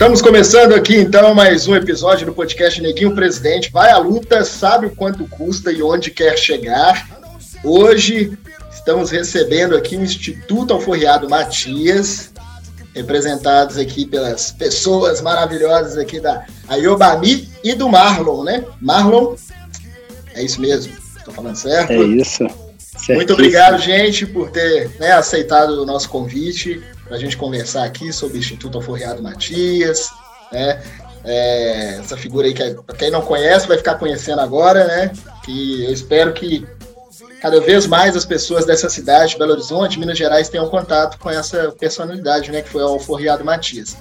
Estamos começando aqui então mais um episódio do podcast Neguinho Presidente. Vai à luta, sabe o quanto custa e onde quer chegar. Hoje estamos recebendo aqui o Instituto Alforriado Matias, representados aqui pelas pessoas maravilhosas aqui da Ayobami e do Marlon, né? Marlon, é isso mesmo, estou falando certo? É isso. Muito obrigado, gente, por ter né, aceitado o nosso convite para a gente conversar aqui sobre o Instituto Alforriado Matias, né? É, essa figura aí que, para quem não conhece, vai ficar conhecendo agora, né? Que eu espero que cada vez mais as pessoas dessa cidade, Belo Horizonte, Minas Gerais, tenham contato com essa personalidade, né? Que foi o Alforriado Matias.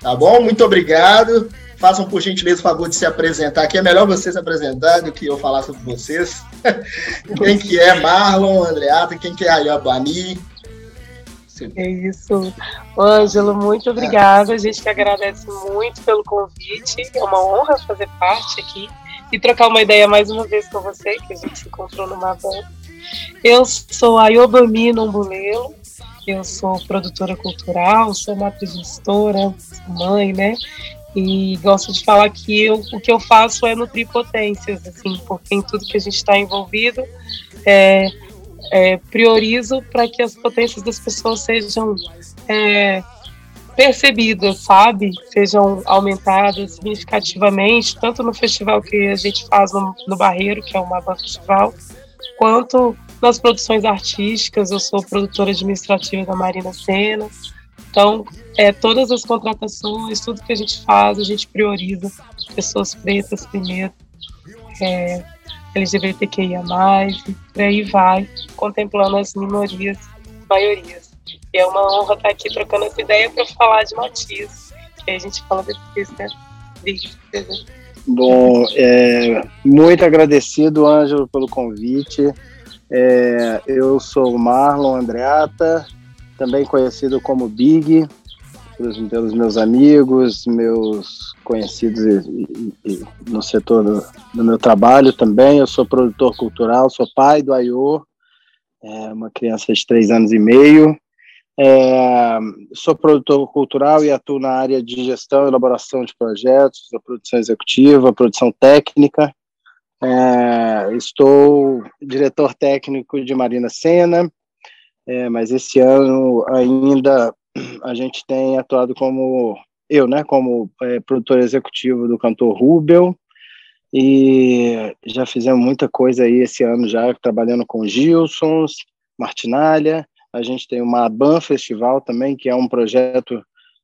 Tá bom? Muito obrigado. Façam, por gentileza, o favor de se apresentar aqui. É melhor vocês se apresentar do que eu falar sobre vocês. quem que é Marlon, Andreata, quem que é Ayabani, é isso. Ângelo, muito obrigada. A gente que agradece muito pelo convite. É uma honra fazer parte aqui e trocar uma ideia mais uma vez com você, que a gente se encontrou numa van. Eu sou a Yobami Nombulelo, eu sou produtora cultural, sou matriz gestora, mãe, né? E gosto de falar que eu, o que eu faço é nutrir potências, assim, porque em tudo que a gente está envolvido, é, é, priorizo para que as potências das pessoas sejam é, percebidas, sabe? Sejam aumentadas significativamente, tanto no festival que a gente faz no, no Barreiro, que é o Mapa Festival, quanto nas produções artísticas. Eu sou produtora administrativa da Marina Sena. Então, é, todas as contratações, tudo que a gente faz, a gente prioriza pessoas pretas primeiro. É, LGBTQIA+, e por aí vai, contemplando as minorias, maiorias. E é uma honra estar aqui trocando essa ideia para falar de Matias, que a gente fala depois, né? Bom, é, muito agradecido, Ângelo, pelo convite. É, eu sou Marlon Andreata, também conhecido como Big, pelos, pelos meus amigos, meus conhecidos e, e, no setor do, do, meu trabalho também. Eu sou produtor cultural, sou pai do Aiô, é, uma criança de três anos e meio. É, sou produtor cultural e atuo na área de gestão e elaboração de projetos, da produção executiva, produção técnica. É, estou diretor técnico de Marina Sena, é, mas esse ano ainda a gente tem atuado como eu, né, como é, produtor executivo do cantor Rubel, e já fizemos muita coisa aí esse ano já, trabalhando com Gilsons, Martinalha, a gente tem uma Ban Festival também, que é um projeto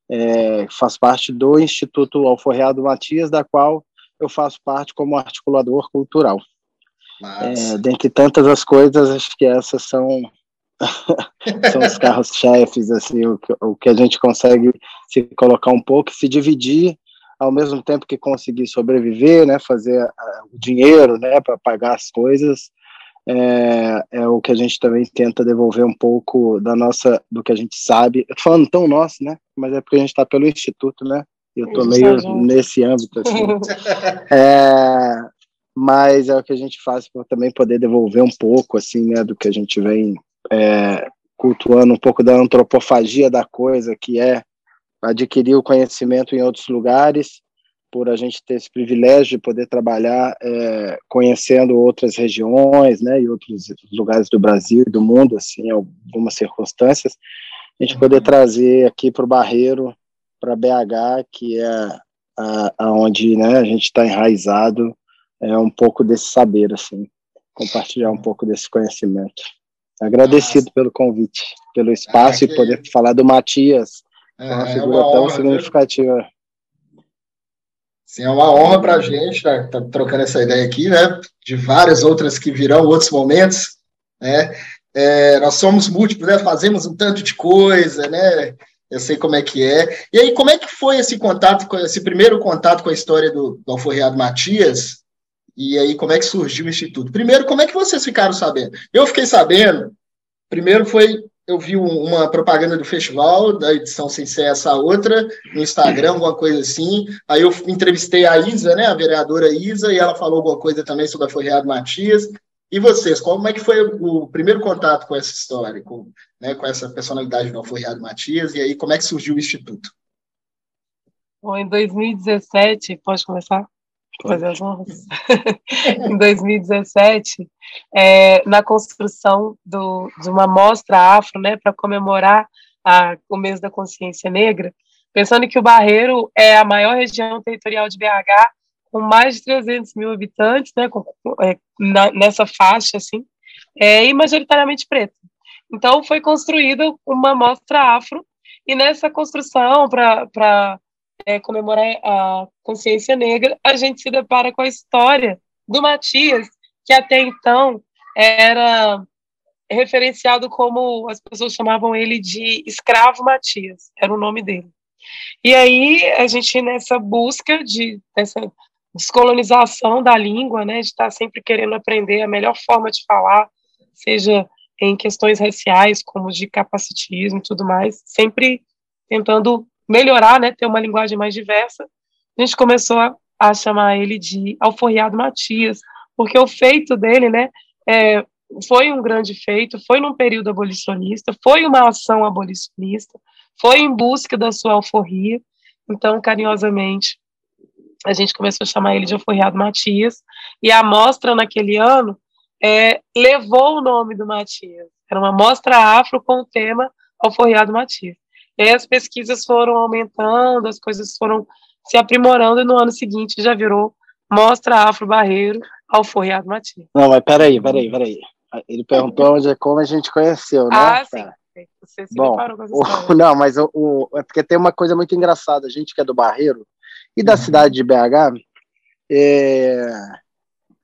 é, faz parte do Instituto Alforreado Matias, da qual eu faço parte como articulador cultural. É, dentre tantas as coisas, acho que essas são são os carros-chefes, assim, o, o que a gente consegue se colocar um pouco, se dividir ao mesmo tempo que conseguir sobreviver, né, fazer o dinheiro, né, para pagar as coisas, é, é, o que a gente também tenta devolver um pouco da nossa, do que a gente sabe. Eu tô falando tão nosso, né, mas é porque a gente está pelo instituto, né. Eu tô meio nesse âmbito, assim. é, mas é o que a gente faz para também poder devolver um pouco, assim, né, do que a gente vem é, cultuando um pouco da antropofagia da coisa, que é adquirir o conhecimento em outros lugares, por a gente ter esse privilégio de poder trabalhar é, conhecendo outras regiões, né, e outros lugares do Brasil e do mundo, assim, algumas circunstâncias, a gente poder uhum. trazer aqui para o Barreiro, para BH, que é aonde né, a gente está enraizado, é um pouco desse saber, assim, compartilhar um pouco desse conhecimento. Agradecido Nossa. pelo convite, pelo espaço ah, e poder falar do Matias, é, uma é figura uma tão honra, significativa. Sim, é uma honra para a gente estar tá, tá trocando essa ideia aqui, né? De várias outras que virão, outros momentos, né? É, nós somos múltiplos, né? Fazemos um tanto de coisa, né? Eu sei como é que é. E aí, como é que foi esse contato, esse primeiro contato com a história do, do Alforreado Matias? E aí, como é que surgiu o Instituto? Primeiro, como é que vocês ficaram sabendo? Eu fiquei sabendo, primeiro foi, eu vi uma propaganda do festival, da edição sem ser essa outra, no Instagram, alguma coisa assim. Aí eu entrevistei a Isa, né, a vereadora Isa, e ela falou alguma coisa também sobre a Forreado Matias. E vocês, como é que foi o primeiro contato com essa história, com, né, com essa personalidade do Alforreado Matias, e aí como é que surgiu o Instituto? Bom, em 2017, pode começar? Fazer as honras. em 2017, é, na construção do, de uma mostra afro, né, para comemorar a, o mês da consciência negra, pensando que o Barreiro é a maior região territorial de BH, com mais de 300 mil habitantes, né, com, é, na, nessa faixa, assim, é, e majoritariamente preto. Então, foi construída uma mostra afro, e nessa construção, para é, comemorar a consciência negra, a gente se depara com a história do Matias, que até então era referenciado como as pessoas chamavam ele de escravo Matias, era o nome dele. E aí a gente nessa busca de dessa descolonização da língua, né, de estar sempre querendo aprender a melhor forma de falar, seja em questões raciais, como de capacitismo e tudo mais, sempre tentando melhorar, né, ter uma linguagem mais diversa. A gente começou a, a chamar ele de Alforriado Matias, porque o feito dele, né, é, foi um grande feito, foi num período abolicionista, foi uma ação abolicionista, foi em busca da sua alforria. Então, carinhosamente, a gente começou a chamar ele de Alforriado Matias, e a mostra naquele ano é, levou o nome do Matias. Era uma mostra afro com o tema Alforriado Matias. E aí as pesquisas foram aumentando, as coisas foram se aprimorando, e no ano seguinte já virou Mostra Afro Barreiro Alforriado Matias. Não, mas peraí, peraí, peraí. Ele perguntou onde é como a gente conheceu, né? Ah, sim. Você se Bom, o, não, mas o, o, é porque tem uma coisa muito engraçada. A gente que é do Barreiro e da uhum. cidade de BH, é,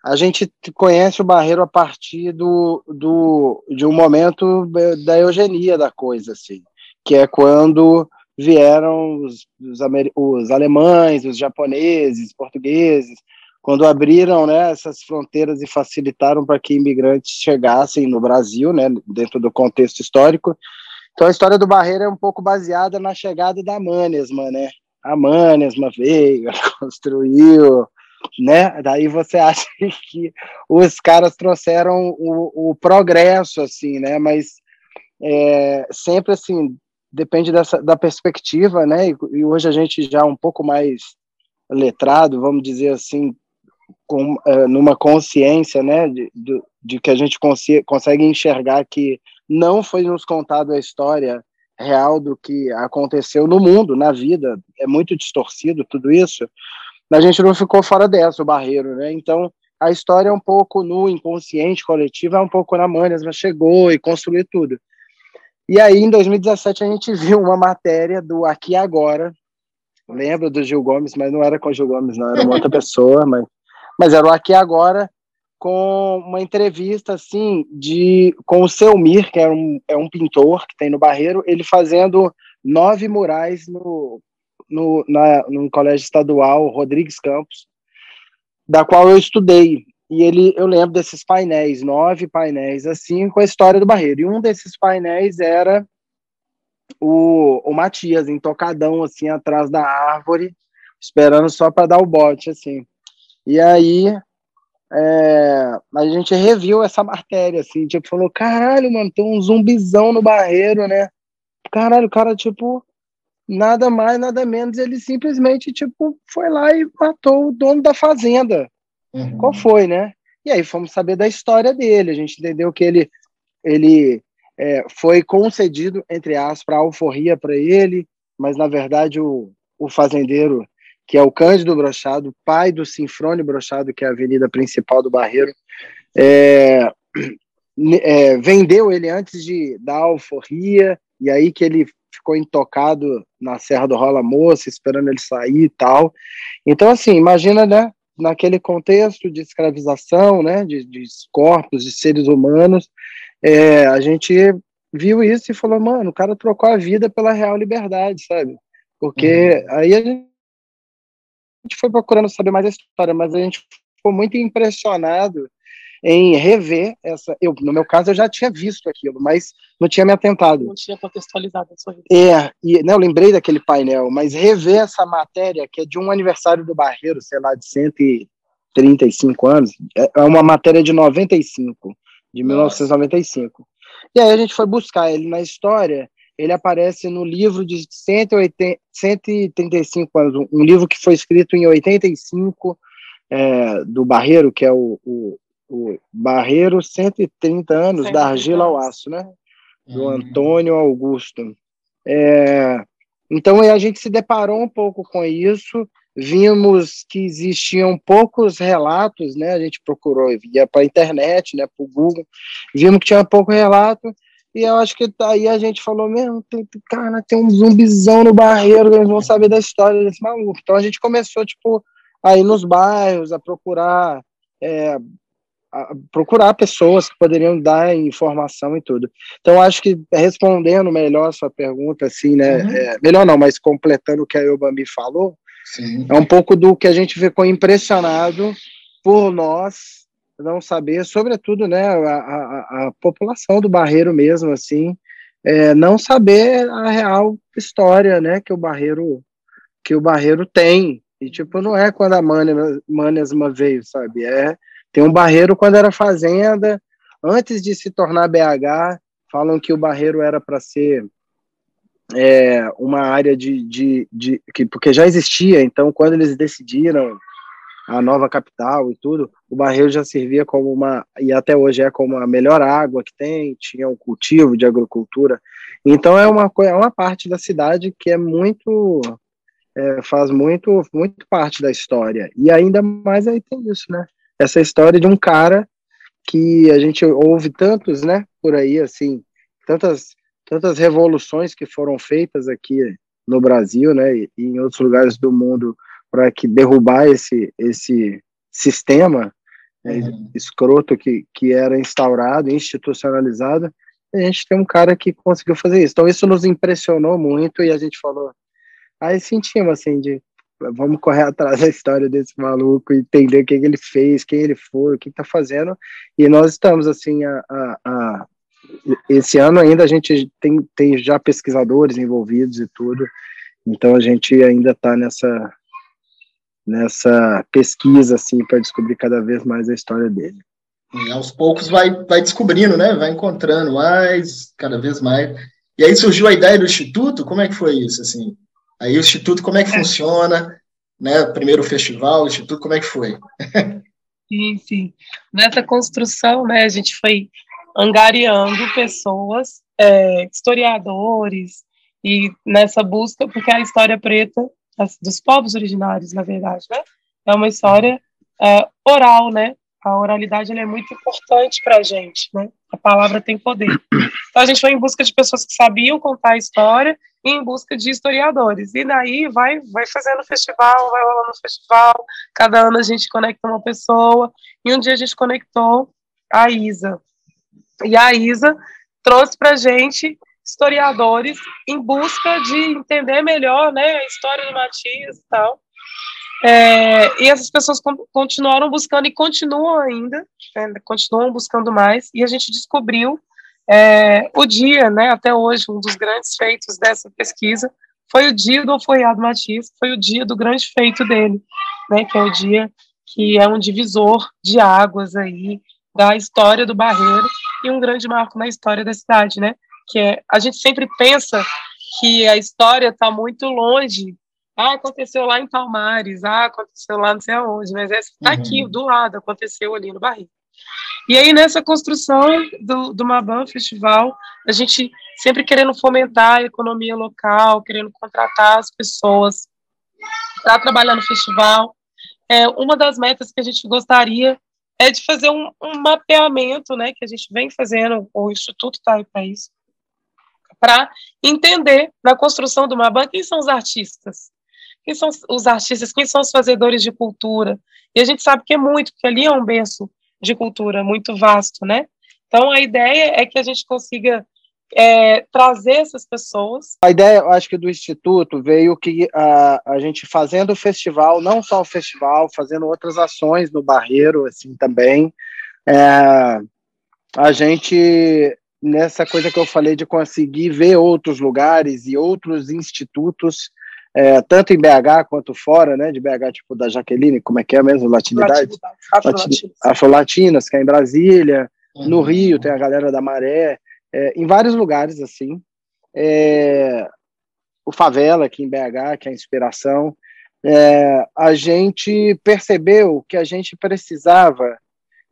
a gente conhece o Barreiro a partir do, do, de um momento da eugenia da coisa, assim, que é quando vieram os, os, os alemães, os japoneses, portugueses, quando abriram né, essas fronteiras e facilitaram para que imigrantes chegassem no Brasil, né, dentro do contexto histórico. Então a história do Barreiro é um pouco baseada na chegada da Manesma, né? A Manesma veio, construiu, né? Daí você acha que os caras trouxeram o, o progresso, assim, né? Mas é, sempre assim depende dessa, da perspectiva, né? E, e hoje a gente já um pouco mais letrado, vamos dizer assim, com, uh, numa consciência, né, de, de, de que a gente consegue enxergar que não foi nos contado a história real do que aconteceu no mundo, na vida, é muito distorcido tudo isso, a gente não ficou fora dessa, o barreiro, né, então a história é um pouco no inconsciente coletivo, é um pouco na manhas, mas chegou e construiu tudo. E aí, em 2017, a gente viu uma matéria do Aqui Agora, lembro do Gil Gomes, mas não era com o Gil Gomes, não, era uma outra pessoa, mas mas era o Aqui Agora com uma entrevista assim de com o Selmir, que é um, é um pintor que tem no Barreiro, ele fazendo nove murais no, no, na, no colégio estadual Rodrigues Campos, da qual eu estudei. E ele, eu lembro desses painéis, nove painéis assim, com a história do Barreiro. E um desses painéis era o, o Matias, intocadão, assim, atrás da árvore, esperando só para dar o bote, assim. E aí é, a gente reviu essa matéria, assim, tipo, falou, caralho, mano, tem um zumbizão no barreiro, né? Caralho, o cara, tipo, nada mais, nada menos, ele simplesmente, tipo, foi lá e matou o dono da fazenda. Uhum. Qual foi, né? E aí fomos saber da história dele, a gente entendeu que ele, ele é, foi concedido, entre aspas, a alforria para ele, mas, na verdade, o, o fazendeiro que é o Cândido Brochado, pai do Sinfrone Brochado, que é a avenida principal do Barreiro, é, é, vendeu ele antes de dar alforria, e aí que ele ficou intocado na Serra do Rola Moça, esperando ele sair e tal. Então, assim, imagina, né, naquele contexto de escravização, né, de, de corpos, de seres humanos, é, a gente viu isso e falou, mano, o cara trocou a vida pela real liberdade, sabe? Porque uhum. aí a gente foi procurando saber mais a história, mas a gente ficou muito impressionado em rever essa. Eu, no meu caso, eu já tinha visto aquilo, mas não tinha me atentado. Não tinha contextualizado a sua vida. É, e né, eu lembrei daquele painel, mas rever essa matéria, que é de um aniversário do Barreiro, sei lá, de 135 anos, é, é uma matéria de 95, de Nossa. 1995. E aí a gente foi buscar ele na história ele aparece no livro de 180, 135 anos, um livro que foi escrito em 85 é, do Barreiro, que é o, o, o Barreiro 130 anos 130 da argila ao aço, né? Do uhum. Antônio Augusto. É, então a gente se deparou um pouco com isso, vimos que existiam poucos relatos, né? A gente procurou, ia para a internet, né? Para o Google, vimos que tinha pouco relato e eu acho que aí a gente falou mesmo, tem, cara, tem um zumbizão no barreiro, eles vão saber da história desse maluco. Então a gente começou, tipo, a ir nos bairros, a procurar, é, a procurar pessoas que poderiam dar informação e tudo. Então acho que respondendo melhor a sua pergunta, assim, né, uhum. é, melhor não, mas completando o que a Yobami falou, Sim. é um pouco do que a gente ficou impressionado por nós não saber, sobretudo, né, a, a, a população do Barreiro mesmo, assim, é, não saber a real história, né, que o Barreiro que o Barreiro tem. E tipo, não é quando a Manesma veio, sabe? É tem um Barreiro quando era fazenda, antes de se tornar BH, falam que o Barreiro era para ser é, uma área de, de, de que porque já existia, então quando eles decidiram a nova capital e tudo, o Barreiro já servia como uma, e até hoje é como a melhor água que tem, tinha um cultivo de agricultura. Então é uma, é uma parte da cidade que é muito, é, faz muito, muito parte da história. E ainda mais aí tem isso, né? Essa história de um cara que a gente ouve tantos, né, por aí, assim, tantas, tantas revoluções que foram feitas aqui no Brasil, né, e em outros lugares do mundo para que derrubar esse esse sistema né, uhum. escroto que, que era instaurado, institucionalizado, a gente tem um cara que conseguiu fazer isso. Então isso nos impressionou muito e a gente falou, aí sentimos assim de vamos correr atrás da história desse maluco, entender o que, que ele fez, quem ele foi, o que está fazendo. E nós estamos assim a, a, a, esse ano ainda a gente tem, tem já pesquisadores envolvidos e tudo. Então a gente ainda está nessa nessa pesquisa assim para descobrir cada vez mais a história dele. E aos poucos vai, vai descobrindo, né? Vai encontrando mais, cada vez mais. E aí surgiu a ideia do instituto. Como é que foi isso assim? Aí o instituto como é que é. funciona, né? Primeiro o festival, o instituto como é que foi? sim, sim. Nessa construção, né? A gente foi angariando pessoas, é, historiadores e nessa busca porque a história preta dos povos originários, na verdade, né? É uma história é, oral, né? A oralidade é muito importante para a gente, né? A palavra tem poder. Então a gente foi em busca de pessoas que sabiam contar a história em busca de historiadores. E daí vai, vai fazendo festival, vai rolando festival. Cada ano a gente conecta uma pessoa. E um dia a gente conectou a Isa. E a Isa trouxe para gente historiadores em busca de entender melhor né, a história do Matias e tal. É, e essas pessoas continuaram buscando e continuam ainda, né, continuam buscando mais, e a gente descobriu é, o dia, né, até hoje, um dos grandes feitos dessa pesquisa foi o dia do Alforriado Matias, foi o dia do grande feito dele, né, que é o dia que é um divisor de águas aí da história do Barreiro e um grande marco na história da cidade, né, que é, a gente sempre pensa que a história está muito longe. Ah, aconteceu lá em Palmares, ah, aconteceu lá não sei aonde, mas essa está uhum. aqui, do lado, aconteceu ali no Barril. E aí, nessa construção do, do Maban Festival, a gente sempre querendo fomentar a economia local, querendo contratar as pessoas para trabalhar no festival. É, uma das metas que a gente gostaria é de fazer um, um mapeamento, né, que a gente vem fazendo, o Instituto está aí para isso, para entender na construção de uma banca quem são os artistas, quem são os artistas, quem são os fazedores de cultura. E a gente sabe que é muito, porque ali é um berço de cultura muito vasto, né? Então a ideia é que a gente consiga é, trazer essas pessoas. A ideia, eu acho que do Instituto veio que a, a gente fazendo o festival, não só o festival, fazendo outras ações no Barreiro, assim também, é, a gente nessa coisa que eu falei de conseguir ver outros lugares e outros institutos, é, tanto em BH quanto fora, né, de BH, tipo da Jaqueline, como é que é mesmo, latinidade? Afro-latinas, que é em Brasília, uhum. no Rio tem a galera da Maré, é, em vários lugares, assim, é, o Favela, aqui em BH, que é a inspiração, é, a gente percebeu que a gente precisava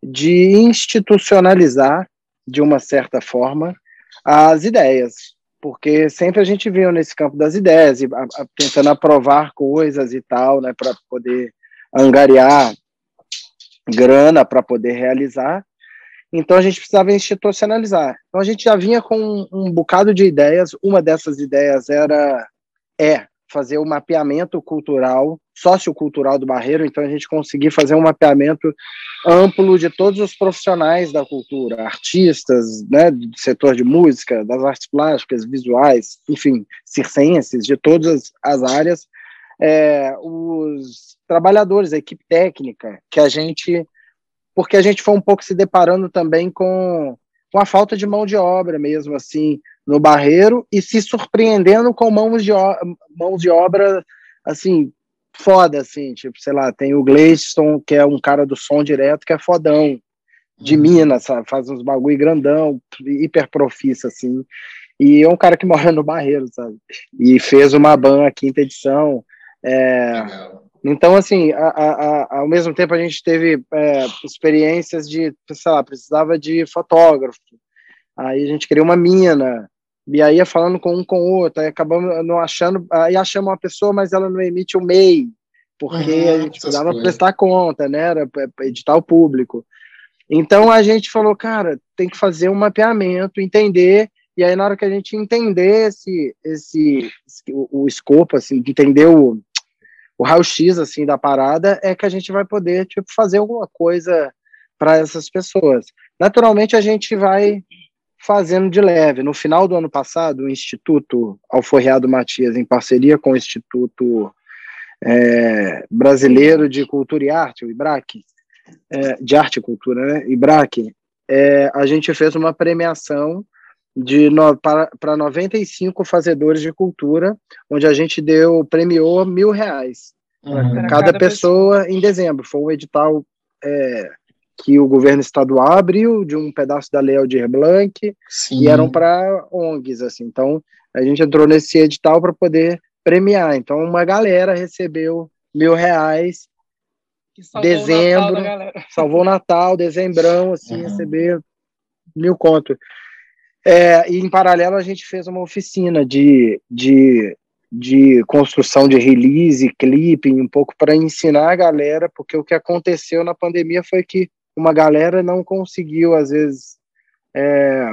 de institucionalizar, de uma certa forma, as ideias, porque sempre a gente viu nesse campo das ideias, e, a, a, tentando aprovar coisas e tal, né, para poder angariar grana para poder realizar. Então a gente precisava institucionalizar. Então a gente já vinha com um, um bocado de ideias. Uma dessas ideias era é fazer o mapeamento cultural, sociocultural do Barreiro, então a gente conseguir fazer um mapeamento amplo de todos os profissionais da cultura, artistas, né, do setor de música, das artes plásticas, visuais, enfim, circenses, de todas as áreas, é, os trabalhadores, a equipe técnica, que a gente, porque a gente foi um pouco se deparando também com, com a falta de mão de obra mesmo, assim, no Barreiro e se surpreendendo com mãos de, mãos de obra, assim, foda, assim, tipo, sei lá, tem o Gleison, que é um cara do som direto, que é fodão, de uhum. Minas, sabe? faz uns bagulho grandão, hiper profissa, assim, e é um cara que mora no Barreiro, sabe, e fez uma ban a quinta edição, é, então, assim, a, a, a, ao mesmo tempo a gente teve é, experiências de, sei lá, precisava de fotógrafo, aí a gente criou uma mina, e aí ia falando com um com o outro, aí acabamos não achando, aí achamos uma pessoa, mas ela não emite o MEI, porque uhum, a gente precisava coisas. prestar conta, né, era editar o público. Então a gente falou, cara, tem que fazer um mapeamento, entender, e aí na hora que a gente entender esse, esse, o, o escopo, assim, entender o, o raio-x, assim, da parada, é que a gente vai poder, tipo, fazer alguma coisa para essas pessoas. Naturalmente a gente vai fazendo de leve. No final do ano passado, o Instituto Alforreado Matias, em parceria com o Instituto é, Brasileiro de Cultura e Arte, o IBRAC, é, de Arte e Cultura, né? IBRAC, é, a gente fez uma premiação de no, para, para 95 fazedores de cultura, onde a gente deu, premiou mil reais uhum. cada, cada pessoa, pessoa, em dezembro. Foi um edital é, que o governo estadual abriu de um pedaço da Lei Aldir Blanc Sim. e eram para ONGs, assim. Então, a gente entrou nesse edital para poder premiar. Então, uma galera recebeu mil reais dezembro, o salvou o Natal, dezembrão, assim, uhum. receber mil conto. É, e em paralelo a gente fez uma oficina de, de, de construção de release, clipping, um pouco para ensinar a galera, porque o que aconteceu na pandemia foi que uma galera não conseguiu, às vezes, é,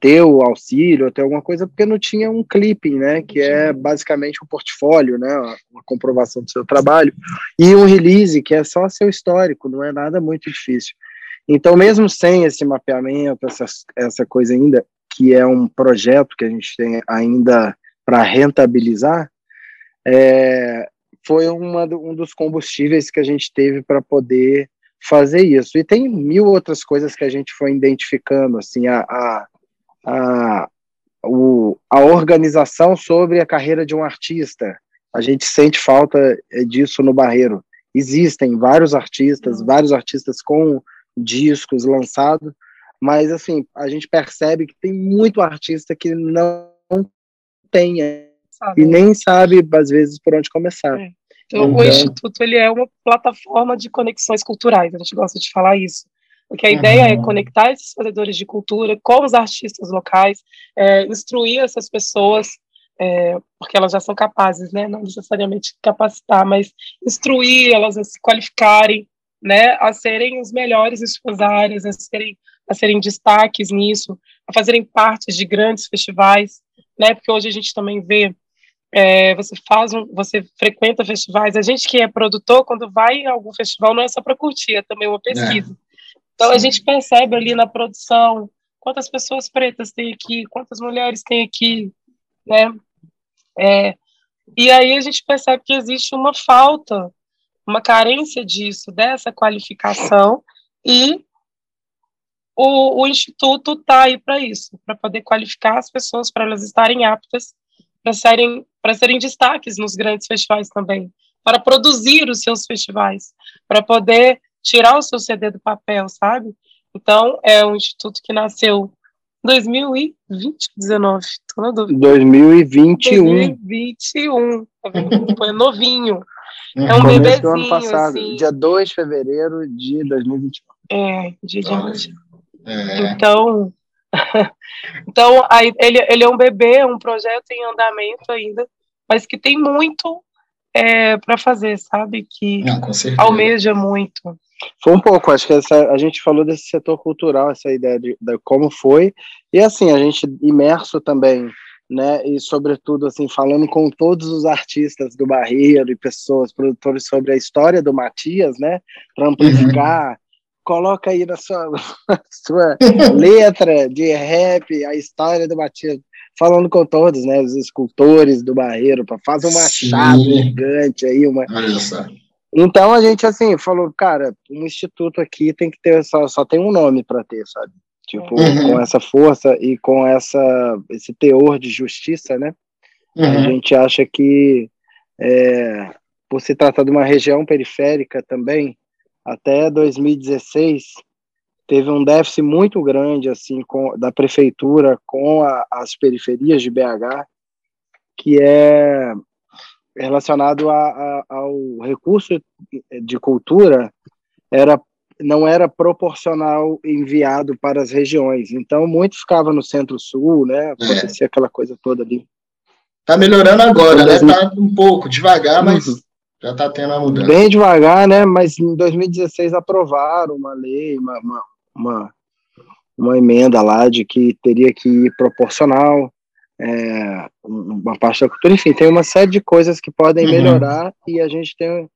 ter o auxílio, ter alguma coisa, porque não tinha um clipping, né, que é basicamente um portfólio, né, uma comprovação do seu trabalho, e um release, que é só seu histórico, não é nada muito difícil. Então, mesmo sem esse mapeamento, essa, essa coisa ainda, que é um projeto que a gente tem ainda para rentabilizar, é, foi uma, um dos combustíveis que a gente teve para poder fazer isso. E tem mil outras coisas que a gente foi identificando, assim, a, a, a, o, a organização sobre a carreira de um artista. A gente sente falta eh, disso no Barreiro. Existem vários artistas, vários artistas com discos lançados, mas assim, a gente percebe que tem muito artista que não tem sabe. e nem sabe às vezes por onde começar. É. Então, então, o Instituto ele é uma plataforma de conexões culturais, a gente gosta de falar isso. Porque a uhum. ideia é conectar esses fazedores de cultura com os artistas locais, é, instruir essas pessoas, é, porque elas já são capazes, né, não necessariamente capacitar, mas instruir elas a se qualificarem, né, a serem os melhores em suas áreas, a serem, a serem destaques nisso, a fazerem parte de grandes festivais, né, porque hoje a gente também vê é, você faz um, você frequenta festivais. A gente que é produtor, quando vai em algum festival, não é só para curtir, é também uma pesquisa. É. Então Sim. a gente percebe ali na produção quantas pessoas pretas tem aqui, quantas mulheres tem aqui, né? É, e aí a gente percebe que existe uma falta, uma carência disso, dessa qualificação, e o, o Instituto está aí para isso, para poder qualificar as pessoas, para elas estarem aptas para serem, para serem destaques nos grandes festivais também, para produzir os seus festivais, para poder tirar o seu CD do papel, sabe? Então, é um instituto que nasceu 2020, 19, tô na dúvida. 2021. 2021, tá vendo? É novinho. É um bebezinho, do ano passado, assim. dia 2 de fevereiro de 2021. É, dia de hoje. É. Então, então aí, ele, ele é um bebê, é um projeto em andamento ainda, mas que tem muito é, para fazer, sabe? Que Não, almeja muito. Foi um pouco, acho que essa, a gente falou desse setor cultural, essa ideia de, de como foi, e assim, a gente imerso também né? E sobretudo assim falando com todos os artistas do Barreiro e pessoas, produtores sobre a história do Matias, né? Para amplificar, uhum. Coloca aí na sua, sua letra de rap a história do Matias, falando com todos, né? Os escultores do Barreiro, para fazer uma Sim. chave gigante aí, uma. Olha só. Então a gente assim falou, cara, um instituto aqui tem que ter só, só tem um nome para ter, sabe? Tipo, uhum. com essa força e com essa esse teor de justiça, né? Uhum. A gente acha que é, por se tratar de uma região periférica também, até 2016 teve um déficit muito grande assim com, da prefeitura com a, as periferias de BH, que é relacionado a, a, ao recurso de cultura era não era proporcional enviado para as regiões. Então, muito ficava no centro-sul, né? É. Acontecia é. aquela coisa toda ali. Tá melhorando agora, né? Tá um pouco devagar, mas uhum. Já tá tendo a mudança. Bem devagar, né? Mas em 2016 aprovaram uma lei, uma, uma, uma, uma emenda lá de que teria que ir proporcional, é, uma parte da cultura, enfim, tem uma série de coisas que podem uhum. melhorar e a gente tem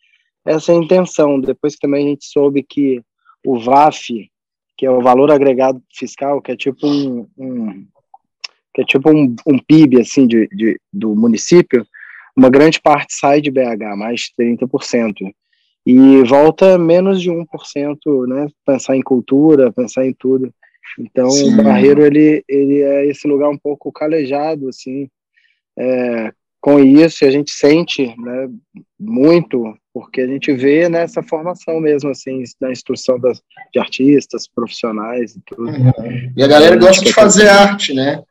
essa intenção. Depois que também a gente soube que o VAF, que é o valor agregado fiscal, que é tipo um, um que é tipo um, um PIB assim de, de, do município, uma grande parte sai de BH, mais de 30%. E volta menos de 1%, né? Pensar em cultura, pensar em tudo. Então, Sim. o Barreiro, ele, ele é esse lugar um pouco calejado, assim, é, com isso, a gente sente né, muito porque a gente vê nessa formação mesmo, assim, na instrução das, de artistas, profissionais e tudo. Uhum. E a galera gosta de fazer arte, né?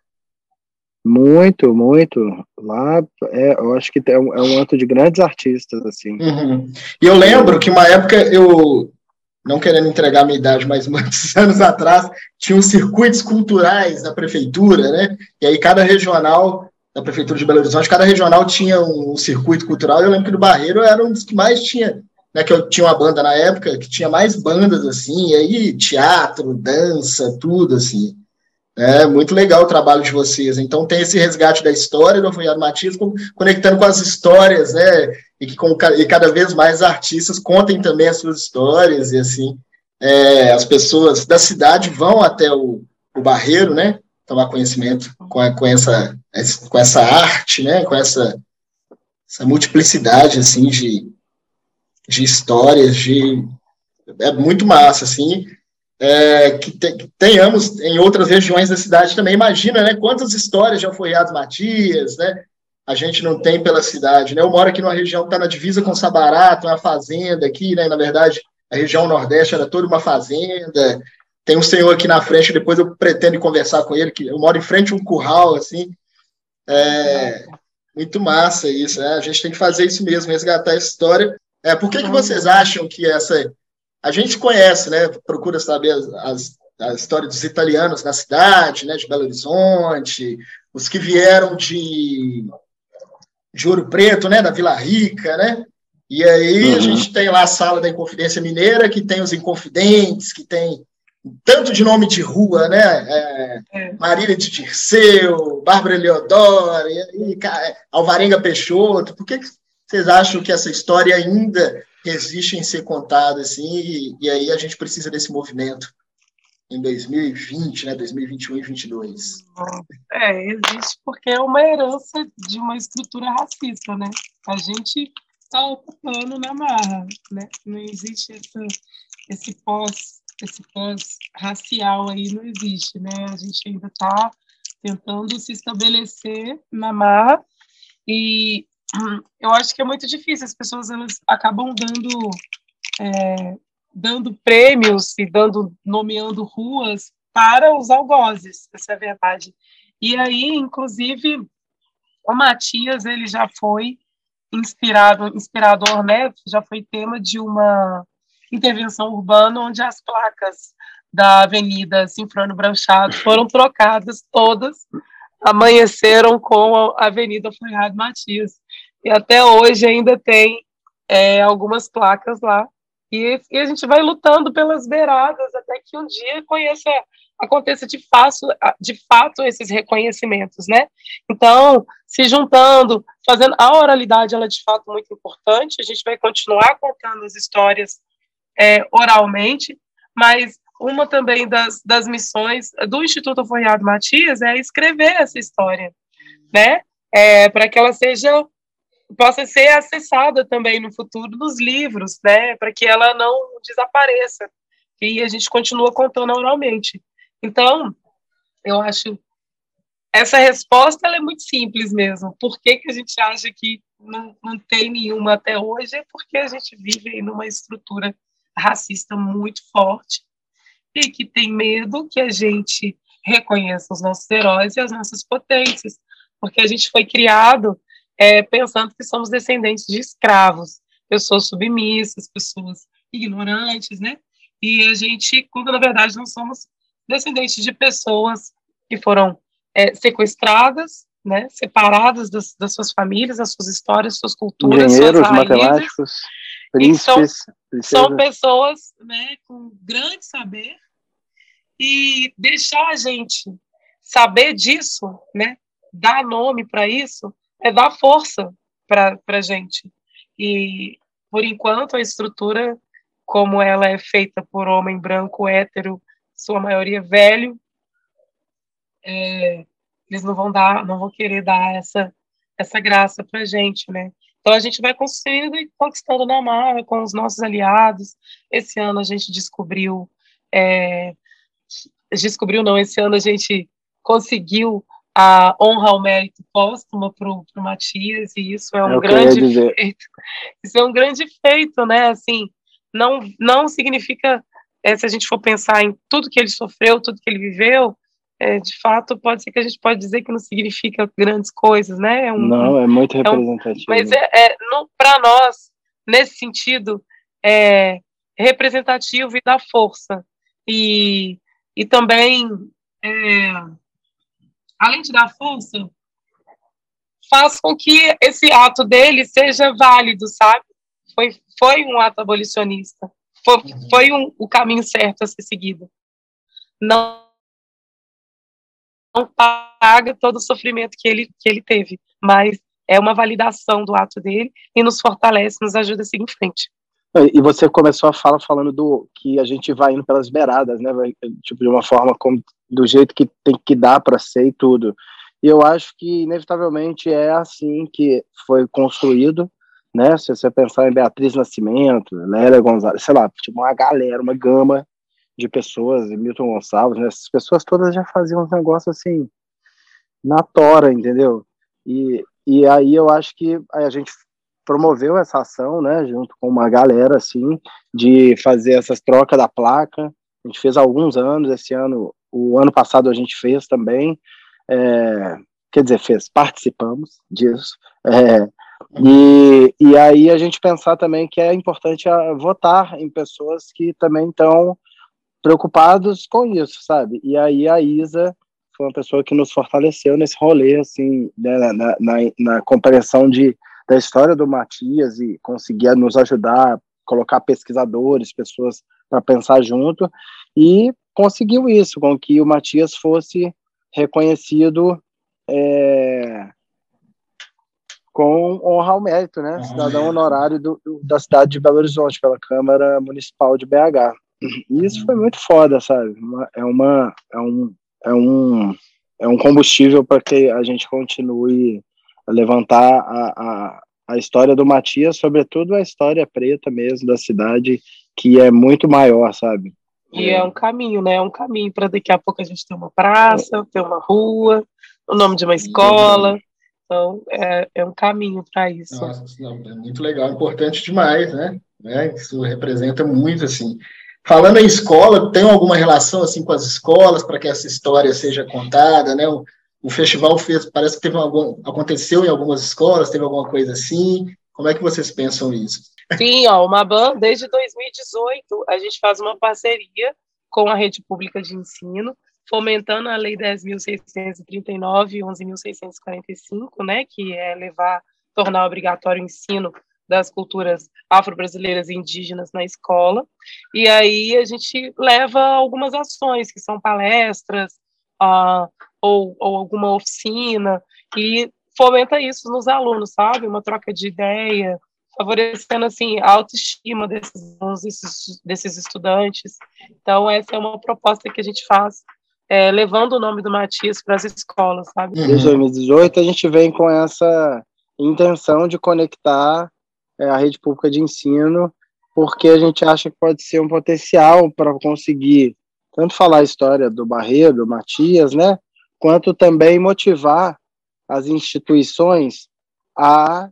Muito, muito. Lá, é, eu acho que é um, é um ato de grandes artistas, assim. Uhum. E eu lembro que uma época eu, não querendo entregar a minha idade, mas muitos anos atrás, tinha os circuitos culturais da prefeitura, né? E aí cada regional da Prefeitura de Belo Horizonte, cada regional tinha um, circuito cultural. Eu lembro que no Barreiro era um dos que mais tinha, né? Que eu tinha uma banda na época que tinha mais bandas assim, e aí teatro, dança, tudo assim. É muito legal o trabalho de vocês. Então tem esse resgate da história do Afonso Matias, conectando com as histórias, né? E que com, e cada vez mais artistas contem também as suas histórias e assim é, as pessoas da cidade vão até o, o Barreiro, né? tomar conhecimento com, a, com, essa, com essa arte, né, com essa, essa multiplicidade, assim, de, de histórias, de, é muito massa, assim, é, que, te, que, tenhamos em outras regiões da cidade também, imagina, né, quantas histórias de Alforriados Matias, né, a gente não tem pela cidade, né, eu moro aqui numa região que está na divisa com Sabará, tem uma fazenda aqui, né, na verdade, a região Nordeste era toda uma fazenda, tem um senhor aqui na frente, depois eu pretendo conversar com ele, que eu moro em frente a um curral, assim. É, muito massa isso, né? A gente tem que fazer isso mesmo, resgatar a história. É, por que, que vocês acham que essa. A gente conhece, né? Procura saber as, as, a história dos italianos na cidade, né? De Belo Horizonte, os que vieram de, de Ouro Preto, né? Da Vila Rica, né? E aí uhum. a gente tem lá a sala da Inconfidência Mineira, que tem os Inconfidentes, que tem tanto de nome de rua, né? É, é. Marília de Dirceu, Bárbara Leodoro, e, e, Alvarenga Peixoto. Por que, que vocês acham que essa história ainda resiste em ser contada assim? E, e, aí a gente precisa desse movimento em 2020, né? 2021 e 2022. É, existe porque é uma herança de uma estrutura racista, né? A gente está ocupando na marra, né? Não existe essa, esse pós esse pós-racial aí não existe, né? A gente ainda está tentando se estabelecer na marra e eu acho que é muito difícil. As pessoas elas acabam dando é, dando prêmios e dando nomeando ruas para os algozes, essa é a verdade. E aí, inclusive, o Matias, ele já foi inspirado, inspirador, né? Já foi tema de uma intervenção urbana onde as placas da Avenida Sinfrônio Branchado foram trocadas todas, amanheceram com a Avenida Floriado Matias. E até hoje ainda tem é, algumas placas lá. E, e, a gente vai lutando pelas beiradas até que um dia conheça, aconteça de de fato esses reconhecimentos, né? Então, se juntando, fazendo a oralidade, ela é de fato muito importante. A gente vai continuar contando as histórias é, oralmente, mas uma também das, das missões do Instituto Forriado Matias é escrever essa história, né? É, para que ela seja possa ser acessada também no futuro nos livros, né? Para que ela não desapareça e a gente continua contando oralmente. Então, eu acho essa resposta é muito simples mesmo. Por que, que a gente acha que não, não tem nenhuma até hoje? É porque a gente vive numa estrutura racista muito forte e que tem medo que a gente reconheça os nossos heróis e as nossas potências, porque a gente foi criado é, pensando que somos descendentes de escravos, pessoas submissas, pessoas ignorantes, né? E a gente, quando na verdade não somos descendentes de pessoas que foram é, sequestradas, né, separadas das, das, suas famílias, das suas histórias, suas culturas, Engenheiros, suas raízes, matemáticos, príncipes, são, são, pessoas né, com grande saber. E deixar a gente saber disso, né, dar nome para isso, é dar força para a gente. E, por enquanto, a estrutura, como ela é feita por homem branco, hétero, sua maioria velho, é, eles não vão dar, não vão querer dar essa, essa graça para a gente, né? Então a gente vai construindo e conquistando na marra com os nossos aliados. Esse ano a gente descobriu, é, descobriu não, esse ano a gente conseguiu a honra ao mérito póstuma para o Matias, e isso é um é grande feito. Isso é um grande feito, né? Assim, não, não significa, é, se a gente for pensar em tudo que ele sofreu, tudo que ele viveu, é, de fato, pode ser que a gente pode dizer que não significa grandes coisas, né? É um, não, é muito representativo. É um, mas é, é para nós, nesse sentido, é representativo e dá força. E, e também é, além de dar força, faz com que esse ato dele seja válido, sabe? Foi, foi um ato abolicionista. Foi, uhum. foi um, o caminho certo a ser seguido. Não, não paga todo o sofrimento que ele, que ele teve, mas é uma validação do ato dele e nos fortalece, nos ajuda a seguir em frente. E você começou a fala falando do que a gente vai indo pelas beiradas, né? Tipo, de uma forma como, do jeito que tem que dar para ser e tudo. E eu acho que, inevitavelmente, é assim que foi construído, né? Se você pensar em Beatriz Nascimento, Lélia Gonzalez, sei lá, tipo, uma galera, uma gama de pessoas, Milton Gonçalves, né? Essas pessoas todas já faziam um negócio assim, na tora, entendeu? E, e aí eu acho que a gente promoveu essa ação, né, junto com uma galera, assim, de fazer essas trocas da placa. A gente fez há alguns anos, esse ano, o ano passado a gente fez também, é, quer dizer, fez, participamos disso. É, e, e aí a gente pensar também que é importante votar em pessoas que também estão preocupados com isso, sabe? E aí a Isa foi uma pessoa que nos fortaleceu nesse rolê, assim, né, na, na, na compreensão de da história do Matias e conseguia nos ajudar, colocar pesquisadores, pessoas para pensar junto, e conseguiu isso, com que o Matias fosse reconhecido é, com honra ao mérito, né? Cidadão honorário do, do, da cidade de Belo Horizonte, pela Câmara Municipal de BH. E isso foi muito foda, sabe? é, uma, é, um, é, um, é um combustível para que a gente continue levantar a, a, a história do Matias, sobretudo a história preta mesmo da cidade, que é muito maior, sabe? E é um caminho, né? É um caminho para daqui a pouco a gente ter uma praça, ter uma rua, o nome de uma escola. Então, é, é um caminho para isso. Nossa, não, é muito legal, importante demais, né? né? Isso representa muito, assim. Falando em escola, tem alguma relação assim com as escolas para que essa história seja contada, né? O, o, festival fez, parece que teve algum, aconteceu em algumas escolas, teve alguma coisa assim. Como é que vocês pensam isso? Sim, ó, o Maban, desde 2018, a gente faz uma parceria com a rede pública de ensino, fomentando a Lei 10.639 e 11.645, né, que é levar, tornar obrigatório o ensino das culturas afro-brasileiras e indígenas na escola. E aí a gente leva algumas ações, que são palestras uh, ou, ou alguma oficina, e fomenta isso nos alunos, sabe? Uma troca de ideia, favorecendo assim a autoestima desses, desses, desses estudantes. Então essa é uma proposta que a gente faz é, levando o nome do Matias para as escolas, sabe? Desde 2018 a gente vem com essa intenção de conectar é, a rede pública de ensino, porque a gente acha que pode ser um potencial para conseguir tanto falar a história do Barreiro, do Matias, né, quanto também motivar as instituições a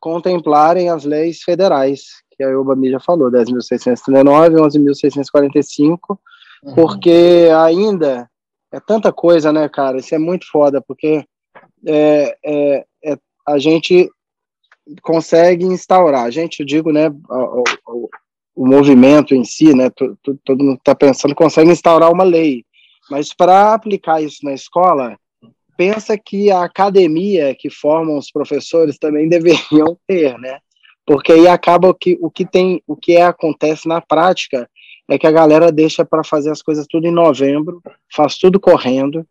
contemplarem as leis federais, que a Ubami já falou, 10.639 e 11.645, uhum. porque ainda é tanta coisa, né, cara? Isso é muito foda, porque é, é, é a gente consegue instaurar. A gente, eu digo, né, o, o, o movimento em si, né, todo, mundo está pensando, consegue instaurar uma lei, mas para aplicar isso na escola, pensa que a academia que formam os professores também deveriam ter, né? Porque aí acaba que o que tem, o que é, acontece na prática é que a galera deixa para fazer as coisas tudo em novembro, faz tudo correndo.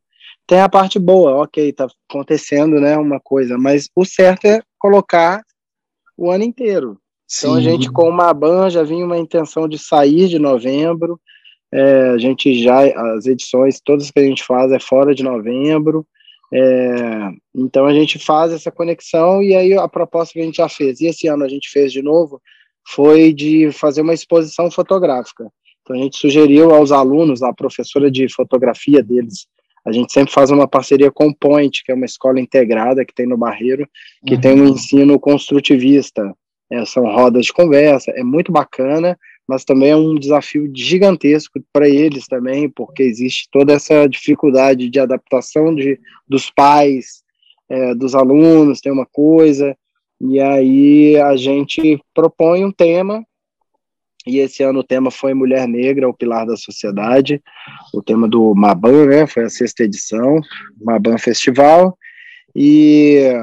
Tem a parte boa, ok, tá acontecendo, né, uma coisa, mas o certo é colocar o ano inteiro. Sim. Então a gente com uma ban já vinha uma intenção de sair de novembro. É, a gente já as edições todas que a gente faz é fora de novembro. É, então a gente faz essa conexão e aí a proposta que a gente já fez e esse ano a gente fez de novo foi de fazer uma exposição fotográfica. Então a gente sugeriu aos alunos, a professora de fotografia deles, a gente sempre faz uma parceria com o Point, que é uma escola integrada que tem no Barreiro, que uhum. tem um ensino construtivista. É, são rodas de conversa, é muito bacana, mas também é um desafio gigantesco para eles também, porque existe toda essa dificuldade de adaptação de, dos pais, é, dos alunos, tem uma coisa, e aí a gente propõe um tema e esse ano o tema foi Mulher Negra, o Pilar da Sociedade, o tema do Maban, né, foi a sexta edição, Maban Festival, e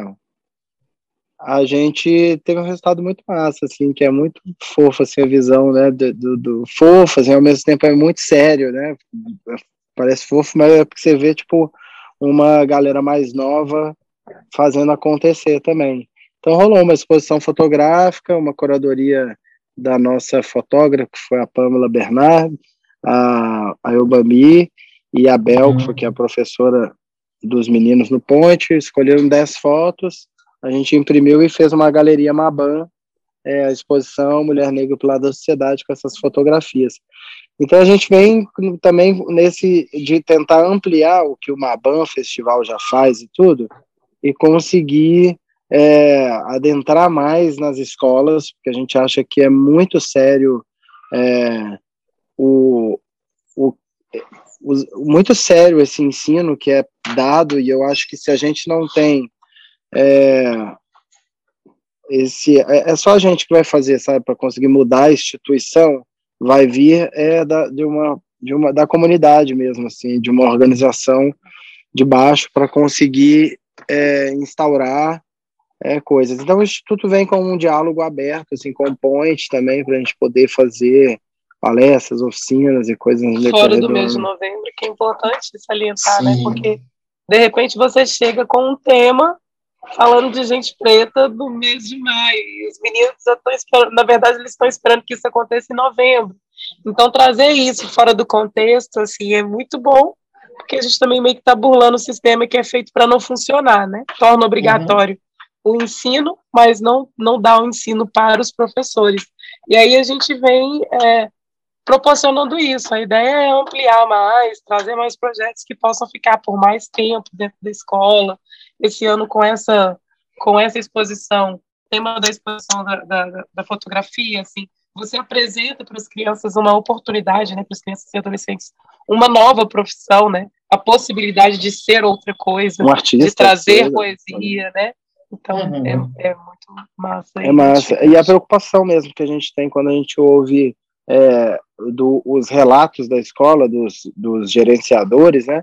a gente teve um resultado muito massa, assim, que é muito fofo, assim, a visão, né, do, do, do fofo, assim, ao mesmo tempo é muito sério, né, parece fofo, mas é porque você vê, tipo, uma galera mais nova fazendo acontecer também. Então rolou uma exposição fotográfica, uma curadoria da nossa fotógrafa, que foi a Pamela Bernard, a, a Eubami e a Bel, uhum. que é a professora dos meninos no Ponte, escolheram 10 fotos, a gente imprimiu e fez uma galeria Maban, é, a exposição Mulher Negra pelo lado da Sociedade, com essas fotografias. Então a gente vem também nesse de tentar ampliar o que o Maban Festival já faz e tudo, e conseguir é, adentrar mais nas escolas, porque a gente acha que é muito sério é, o, o, muito sério esse ensino que é dado, e eu acho que se a gente não tem é, esse é, é só a gente que vai fazer, sabe, para conseguir mudar a instituição, vai vir é da, de uma de uma da comunidade mesmo, assim, de uma organização de baixo para conseguir é, instaurar é, coisas. Então, o Instituto vem com um diálogo aberto, assim, com o Point também, para a gente poder fazer palestras, oficinas e coisas Fora do mês de novembro, que é importante salientar, né? Sim. né? Porque, de repente, você chega com um tema falando de gente preta do mês de maio, e os meninos já estão esperando, na verdade, eles estão esperando que isso aconteça em novembro. Então, trazer isso fora do contexto, assim, é muito bom, porque a gente também meio que está burlando o sistema que é feito para não funcionar, né? Torna obrigatório. Uhum o ensino, mas não, não dá o ensino para os professores. E aí a gente vem é, proporcionando isso. A ideia é ampliar mais, trazer mais projetos que possam ficar por mais tempo dentro da escola. Esse ano, com essa, com essa exposição, tema da exposição da, da, da fotografia, assim, você apresenta para as crianças uma oportunidade, né, para as crianças e adolescentes, uma nova profissão, né, a possibilidade de ser outra coisa, um artista, de trazer poesia, né? Então uhum. é, é, muito massa. É massa. E a preocupação mesmo que a gente tem quando a gente ouve é, do, os relatos da escola, dos, dos gerenciadores, né?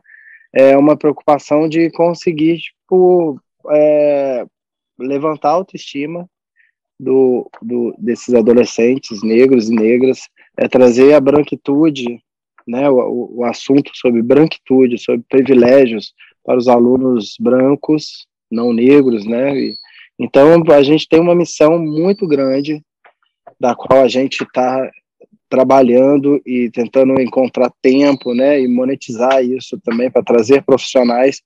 É uma preocupação de conseguir, tipo, é, levantar a autoestima do, do, desses adolescentes negros e negras, é trazer a branquitude, né, o, o assunto sobre branquitude, sobre privilégios para os alunos brancos, não negros, né? E, então a gente tem uma missão muito grande da qual a gente está trabalhando e tentando encontrar tempo, né, e monetizar isso também para trazer profissionais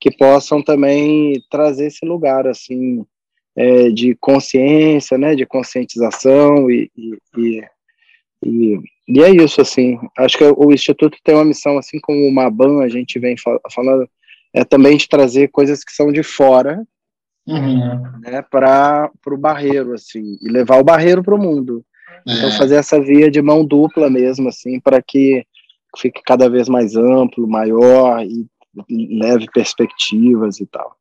que possam também trazer esse lugar assim é, de consciência, né, de conscientização e, e, e, e, é isso, assim, acho que o Instituto tem uma missão, assim como o Maban, a gente vem falando, é também de trazer coisas que são de fora, uhum. né, para o barreiro, assim, e levar o barreiro para o mundo. Então, é. Então, fazer essa via de mão dupla mesmo, assim, para que fique cada vez mais amplo, maior e leve perspectivas e tal.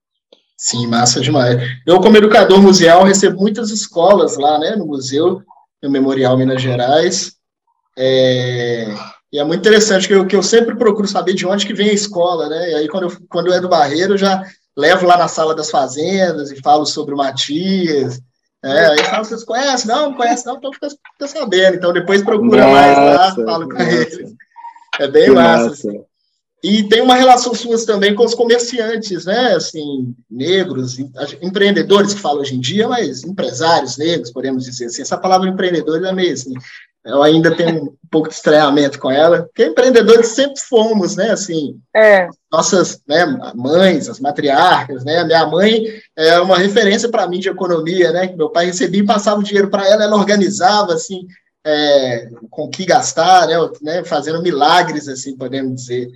Sim, massa demais. Eu, como educador museal, recebo muitas escolas lá, né, no museu, no Memorial Minas Gerais. É, e é muito interessante que eu, que eu sempre procuro saber de onde que vem a escola, né? E aí, quando eu, quando eu é do Barreiro, eu já levo lá na sala das fazendas e falo sobre o Matias. É, aí falo, vocês conhecem? Não, não conhece não, então fica, fica sabendo. Então depois procura nossa, mais lá, falo com eles. É bem massa. massa. Assim. E tem uma relação suas também com os comerciantes, né? Assim, negros, empreendedores que falam hoje em dia, mas empresários negros, podemos dizer assim. Essa palavra empreendedor é meio assim, eu ainda tenho um pouco de estranhamento com ela, porque empreendedores sempre fomos, né? Assim, é. nossas né, mães, as matriarcas, né? Minha mãe é uma referência para mim de economia, né? Que meu pai recebia e passava o dinheiro para ela, ela organizava assim, é, com o que gastar, né? né? Fazendo milagres, assim, podemos dizer.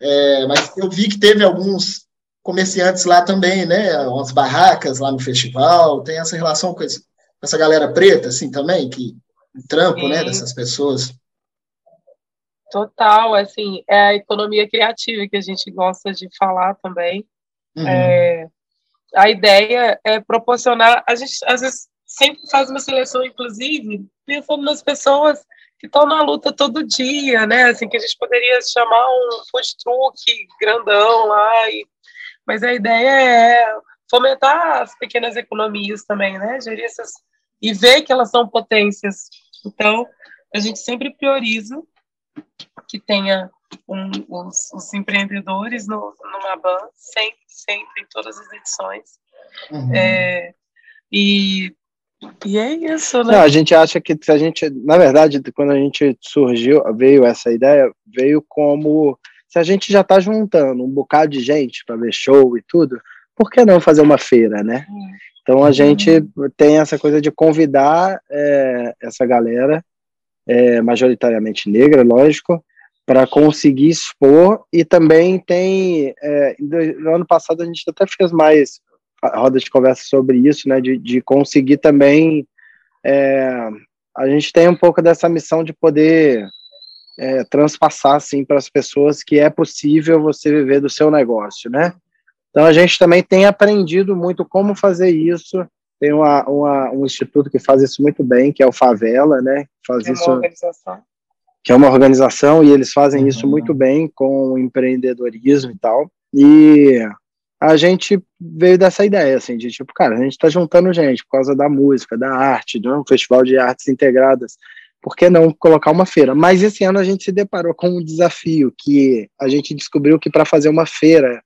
É, mas eu vi que teve alguns comerciantes lá também, né? Umas barracas lá no festival. Tem essa relação com, esse, com essa galera preta, assim, também, que o trampo, né, dessas pessoas. Total, assim, é a economia criativa que a gente gosta de falar também. Uhum. É, a ideia é proporcionar, a gente às vezes sempre faz uma seleção, inclusive, pensando nas pessoas que estão na luta todo dia, né? Assim, que a gente poderia chamar um food truck grandão lá, e... mas a ideia é fomentar as pequenas economias também, né? Gerir essas e ver que elas são potências. Então, a gente sempre prioriza que tenha um, os, os, empreendedores no, no Maban, sempre, sempre, em todas as edições. Uhum. É, e e é isso, né? Não, a gente acha que se a gente, na verdade, quando a gente surgiu, veio essa ideia, veio como se a gente já está juntando um bocado de gente para ver show e tudo, por que não fazer uma feira, né? Então a uhum. gente tem essa coisa de convidar é, essa galera, é, majoritariamente negra, lógico, para conseguir expor e também tem é, no ano passado a gente até fez mais roda de conversa sobre isso, né, de, de conseguir também, é, a gente tem um pouco dessa missão de poder é, transpassar, assim, para as pessoas que é possível você viver do seu negócio, né? Então a gente também tem aprendido muito como fazer isso. Tem uma, uma, um instituto que faz isso muito bem, que é o Favela, né? Faz é isso, Que é uma organização e eles fazem uhum. isso muito bem com o empreendedorismo e tal. E a gente veio dessa ideia, assim, de tipo, cara, a gente está juntando gente por causa da música, da arte, de um festival de artes integradas, por que não colocar uma feira? Mas esse ano a gente se deparou com um desafio que a gente descobriu que para fazer uma feira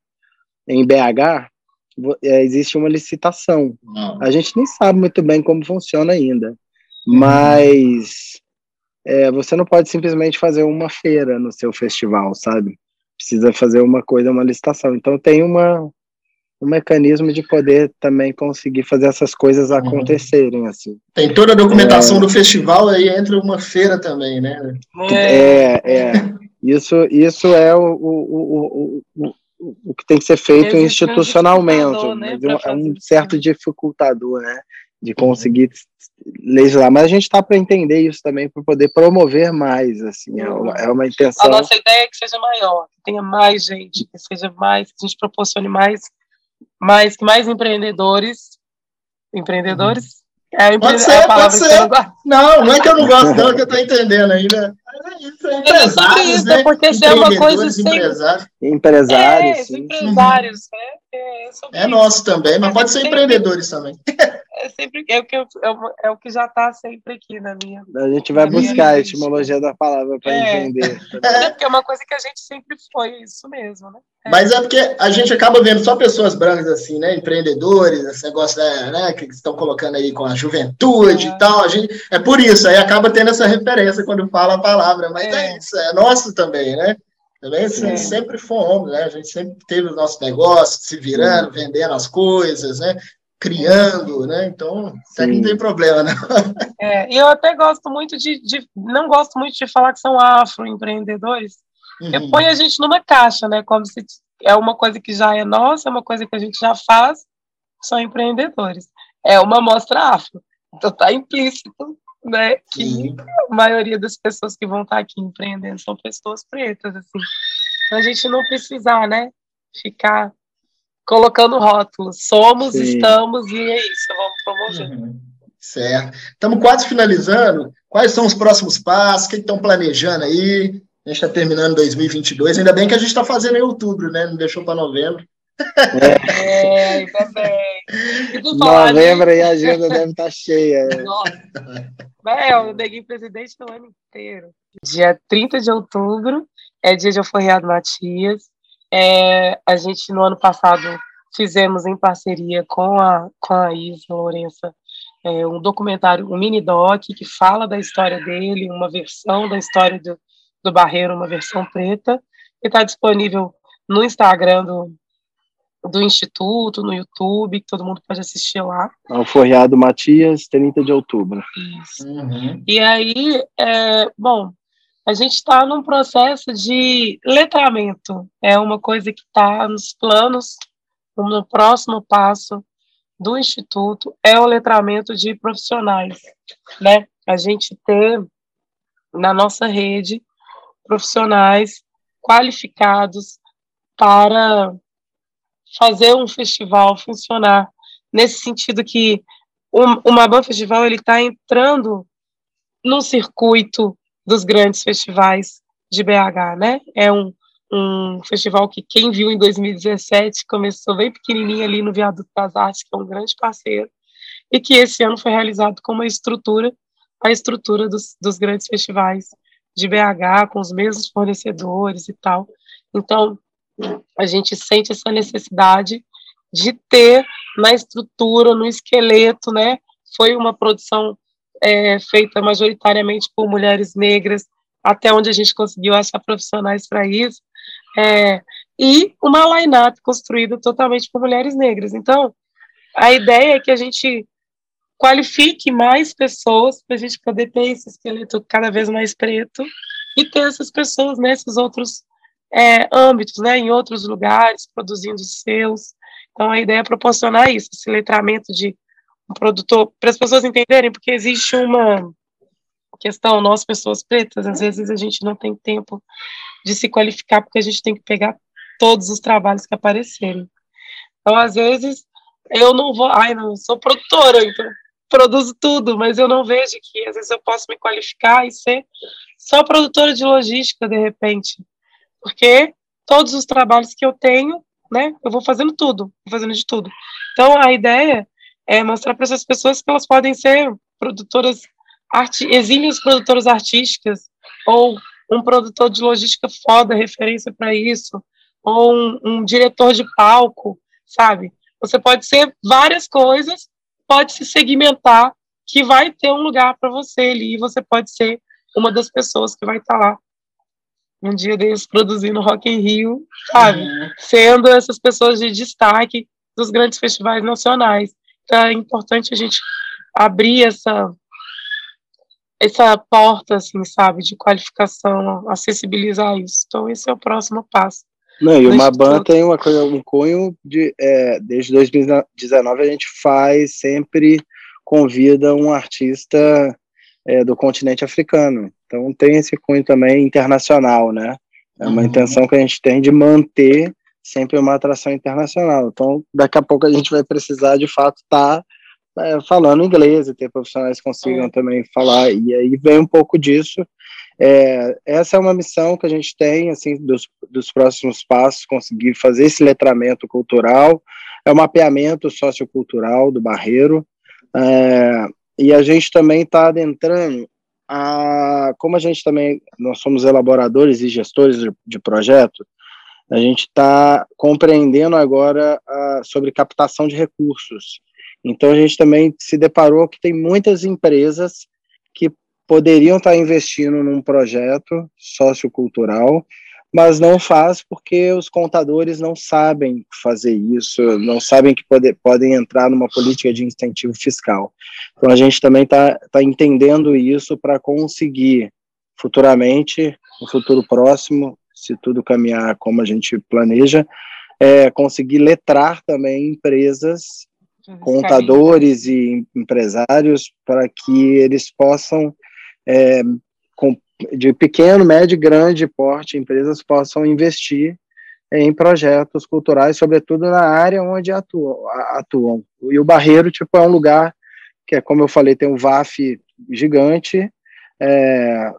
em BH é, existe uma licitação. Não. A gente nem sabe muito bem como funciona ainda, mas é, você não pode simplesmente fazer uma feira no seu festival, sabe? Precisa fazer uma coisa, uma licitação. Então tem uma um mecanismo de poder também conseguir fazer essas coisas uhum. acontecerem assim. Tem toda a documentação é... do festival aí entra uma feira também, né? É, é. Isso, isso é o, o, o, o, o que tem que ser feito institucionalmente, né, é um certo dificultador, né? de conseguir legislar, mas a gente está para entender isso também, para poder promover mais, assim, é uma, é uma intenção. A nossa ideia é que seja maior, que tenha mais gente, que seja mais, que a gente proporcione mais, mais, que mais empreendedores, empreendedores, é, pode ser, pode ser. Não, não é que eu não gosto, não, é que eu estou entendendo ainda. É isso, é empresários, isso, né? Porque isso é uma coisa assim. Empresários. Empresários, é, empresários, é, é, é nosso também, mas pode ser empreendedores também. É sempre é o que, eu, é o que já está sempre aqui na minha. A gente vai buscar a etimologia da palavra para entender. É, porque é uma coisa que a gente sempre foi, isso mesmo, né? Mas é porque a gente acaba vendo só pessoas brancas assim, né? Empreendedores, esse negócio né, né que estão colocando aí com a juventude é. e tal. A gente, é por isso, aí acaba tendo essa referência quando fala a palavra, mas é, é isso, é nosso também, né? Também assim, sempre fomos, né? A gente sempre teve o nosso negócio, se virando, vendendo as coisas, né? Criando, né? Então, até não tem problema, né? É, e eu até gosto muito de, de, Não gosto muito de falar que são afroempreendedores, Uhum. Eu ponho a gente numa caixa, né? Como se é uma coisa que já é nossa, é uma coisa que a gente já faz, são empreendedores. É uma amostra afro. Então está implícito, né? Que Sim. a maioria das pessoas que vão estar tá aqui empreendendo são pessoas pretas, assim. Então a gente não precisar, né? Ficar colocando rótulos. Somos, Sim. estamos e é isso, vamos promover. Uhum. Certo. Estamos quase finalizando. Quais são os próximos passos? O que estão planejando aí? A gente está terminando 2022, ainda bem que a gente está fazendo em outubro, né? Não deixou para novembro. É, ainda bem. Novembro e a agenda deve estar tá cheia. Nossa. É, o Neguinho presidente no ano inteiro. Dia 30 de outubro é dia de Alforreado Matias. É, a gente, no ano passado, fizemos em parceria com a, com a Isa Lourença é, um documentário, um mini doc que fala da história dele, uma versão da história do, do Barreiro, uma versão preta, que está disponível no Instagram do, do Instituto, no YouTube, que todo mundo pode assistir lá. Alforreado Matias, 30 de outubro. Isso. Uhum. E aí, é, bom, a gente está num processo de letramento, é uma coisa que está nos planos, no próximo passo do Instituto, é o letramento de profissionais, né? A gente ter na nossa rede profissionais qualificados para fazer um festival funcionar nesse sentido que o, Maban Festival ele está entrando no circuito dos grandes festivais de BH, né? É um, um festival que quem viu em 2017 começou bem pequenininho ali no Viaduto das Artes, que é um grande parceiro, e que esse ano foi realizado com uma estrutura, a estrutura dos, dos grandes festivais de BH com os mesmos fornecedores e tal. Então, a gente sente essa necessidade de ter na estrutura, no esqueleto, né? Foi uma produção é, feita majoritariamente por mulheres negras, até onde a gente conseguiu achar profissionais para isso, é, e uma line-up construída totalmente por mulheres negras. Então, a ideia é que a gente qualifique mais pessoas para a gente poder ter esse esqueleto cada vez mais preto e ter essas pessoas nesses outros é, âmbitos, né, em outros lugares, produzindo seus. Então, a ideia é proporcionar isso, esse letramento de um produtor, para as pessoas entenderem, porque existe uma questão, nós, pessoas pretas, às vezes a gente não tem tempo de se qualificar, porque a gente tem que pegar todos os trabalhos que aparecerem. Então, às vezes, eu não vou, ai, não, sou produtora, então produzo tudo, mas eu não vejo que às vezes eu posso me qualificar e ser só produtora de logística de repente, porque todos os trabalhos que eu tenho, né, eu vou fazendo tudo, vou fazendo de tudo. Então a ideia é mostrar para essas pessoas que elas podem ser produtoras arti exílias produtoras artísticas ou um produtor de logística foda, referência para isso, ou um, um diretor de palco, sabe? Você pode ser várias coisas pode se segmentar que vai ter um lugar para você ali e você pode ser uma das pessoas que vai estar tá lá um dia deles produzindo Rock in Rio, sabe? Uhum. Sendo essas pessoas de destaque dos grandes festivais nacionais. É importante a gente abrir essa essa porta, assim, sabe, de qualificação, acessibilizar isso. Então esse é o próximo passo. Não, e o Maban tem uma coisa, um cunho de. É, desde 2019 a gente faz sempre convida um artista é, do continente africano. Então tem esse cunho também internacional, né? É uma uhum. intenção que a gente tem de manter sempre uma atração internacional. Então daqui a pouco a gente vai precisar de fato estar tá, é, falando inglês e ter profissionais que consigam é. também falar. E aí vem um pouco disso. É, essa é uma missão que a gente tem, assim, dos, dos próximos passos, conseguir fazer esse letramento cultural, é o mapeamento sociocultural do Barreiro, é, e a gente também está adentrando a, como a gente também, nós somos elaboradores e gestores de, de projeto, a gente está compreendendo agora a, sobre captação de recursos. Então a gente também se deparou que tem muitas empresas que poderiam estar tá investindo num projeto sociocultural mas não faz porque os contadores não sabem fazer isso, não sabem que pode, podem entrar numa política de incentivo fiscal. Então a gente também está tá entendendo isso para conseguir futuramente, no futuro próximo, se tudo caminhar como a gente planeja, é, conseguir letrar também empresas, contadores e empresários para que eles possam é, com, de pequeno, médio e grande porte, empresas possam investir em projetos culturais, sobretudo na área onde atuam. atuam. E o Barreiro, tipo, é um lugar que, é, como eu falei, tem um VAF gigante, é,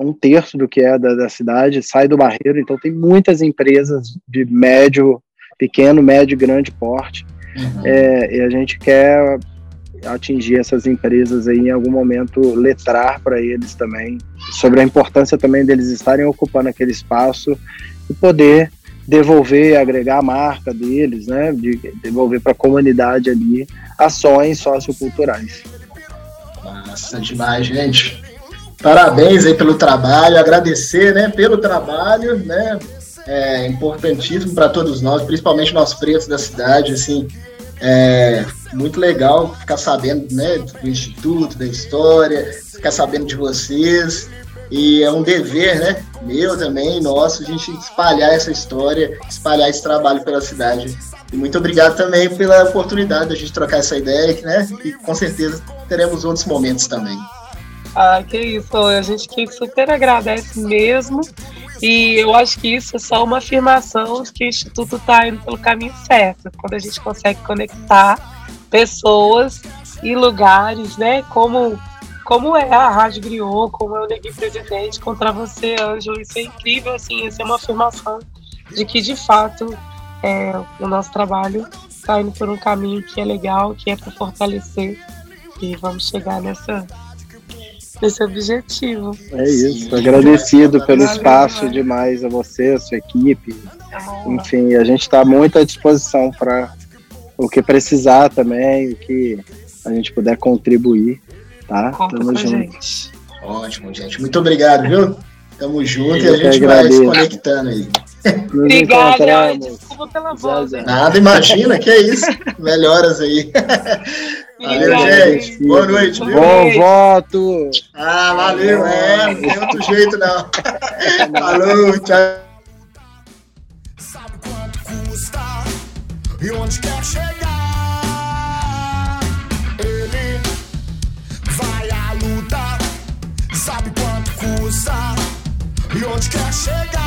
um terço do que é da, da cidade sai do Barreiro, então tem muitas empresas de médio, pequeno, médio e grande porte, uhum. é, e a gente quer atingir essas empresas aí em algum momento, letrar para eles também sobre a importância também deles estarem ocupando aquele espaço e poder devolver, agregar a marca deles, né, de devolver para a comunidade ali ações socioculturais. Massa demais, gente. Parabéns aí pelo trabalho, agradecer, né, pelo trabalho, né, é importantíssimo para todos nós, principalmente nós pretos da cidade, assim, é muito legal ficar sabendo né, do Instituto, da história, ficar sabendo de vocês. E é um dever, né? Meu também, nosso, a gente espalhar essa história, espalhar esse trabalho pela cidade. E muito obrigado também pela oportunidade de a gente trocar essa ideia, né? E com certeza teremos outros momentos também. Ah, que isso, a gente que super agradece mesmo. E eu acho que isso é só uma afirmação de que o Instituto está indo pelo caminho certo, quando a gente consegue conectar pessoas e lugares, né? Como, como é a Rádio Griot, como é o Negui Presidente, contra você, Ângelo. Isso é incrível, assim, isso é uma afirmação de que, de fato, é, o nosso trabalho está indo por um caminho que é legal, que é para fortalecer. E vamos chegar nessa esse objetivo. É isso. Sim, Agradecido pelo Valeu, espaço demais a você, a sua equipe. É Enfim, a gente está muito à disposição para o que precisar também, o que a gente puder contribuir, tá? Conta Tamo junto. Gente. Ótimo, gente. Muito obrigado, viu? Tamo junto Eu e a gente vai se conectando aí. Obrigada, desculpa pela voz. Nada, imagina, que é isso. Melhoras aí. Valeu, gente. Boa noite. Viu? Bom voto. Ah, valeu. É, não tem outro jeito, não. Falou, tchau. Sabe quanto custa e onde quer chegar? Ele vai à luta. Sabe quanto custa e onde quer chegar?